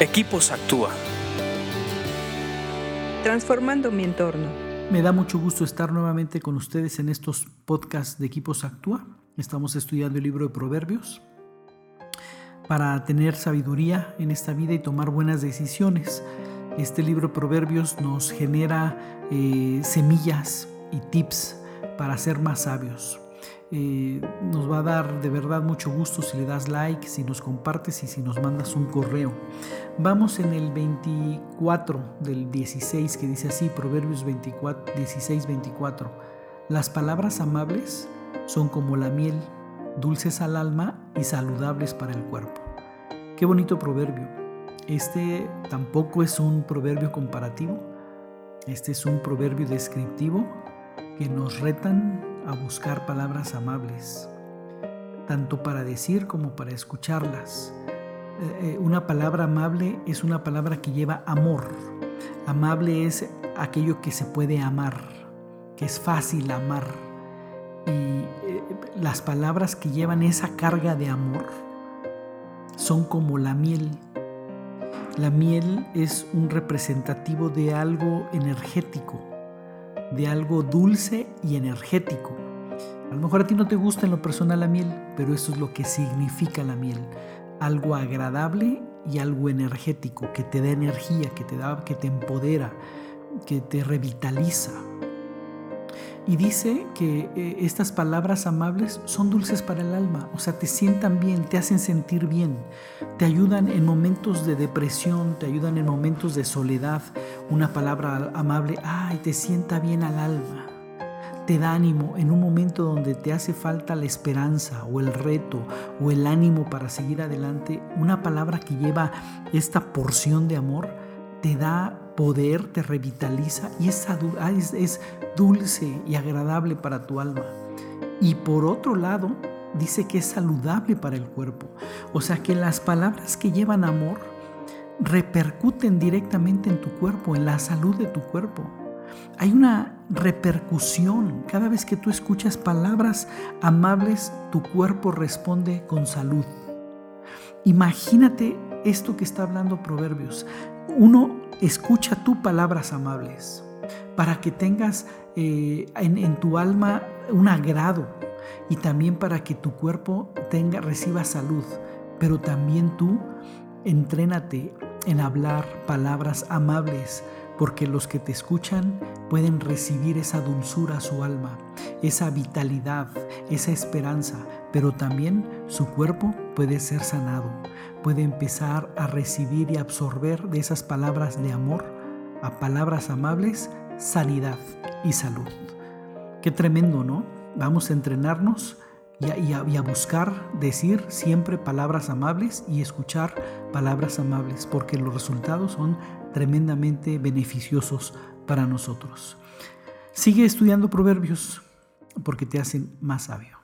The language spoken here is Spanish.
Equipos Actúa. Transformando mi entorno. Me da mucho gusto estar nuevamente con ustedes en estos podcasts de Equipos Actúa. Estamos estudiando el libro de Proverbios para tener sabiduría en esta vida y tomar buenas decisiones. Este libro de Proverbios nos genera eh, semillas y tips para ser más sabios. Eh, nos va a dar de verdad mucho gusto si le das like, si nos compartes y si nos mandas un correo. Vamos en el 24 del 16 que dice así, Proverbios 24, 16, 24. Las palabras amables son como la miel, dulces al alma y saludables para el cuerpo. Qué bonito proverbio. Este tampoco es un proverbio comparativo, este es un proverbio descriptivo que nos retan a buscar palabras amables, tanto para decir como para escucharlas. Eh, eh, una palabra amable es una palabra que lleva amor. Amable es aquello que se puede amar, que es fácil amar. Y eh, las palabras que llevan esa carga de amor son como la miel. La miel es un representativo de algo energético, de algo dulce y energético. A lo mejor a ti no te gusta en lo personal la miel, pero eso es lo que significa la miel. Algo agradable y algo energético, que te da energía, que te, da, que te empodera, que te revitaliza. Y dice que eh, estas palabras amables son dulces para el alma, o sea, te sientan bien, te hacen sentir bien, te ayudan en momentos de depresión, te ayudan en momentos de soledad. Una palabra amable, ay, te sienta bien al alma, te da ánimo en un momento donde te hace falta la esperanza o el reto o el ánimo para seguir adelante. Una palabra que lleva esta porción de amor te da poder, te revitaliza y ah, es, es dulce y agradable para tu alma. Y por otro lado, dice que es saludable para el cuerpo. O sea que las palabras que llevan amor repercuten directamente en tu cuerpo, en la salud de tu cuerpo. Hay una repercusión. Cada vez que tú escuchas palabras amables, tu cuerpo responde con salud. Imagínate esto que está hablando Proverbios. Uno escucha tú palabras amables para que tengas eh, en, tu alma un agrado y también para que tu cuerpo tenga, reciba salud. Pero también tú entrénate en hablar palabras amables porque los que te escuchan pueden recibir esa dulzura a su alma, esa vitalidad, esa esperanza, pero también su cuerpo puede ser sanado, puede empezar a recibir y absorber de esas palabras de amor a palabras amables, sanidad y salud. Qué tremendo, ¿no? Vamos a entrenarnos y a, buscar decir siempre palabras amables y escuchar palabras amables, porque los resultados son tremendamente beneficiosos para nosotros. Sigue estudiando proverbios porque te hacen más sabio.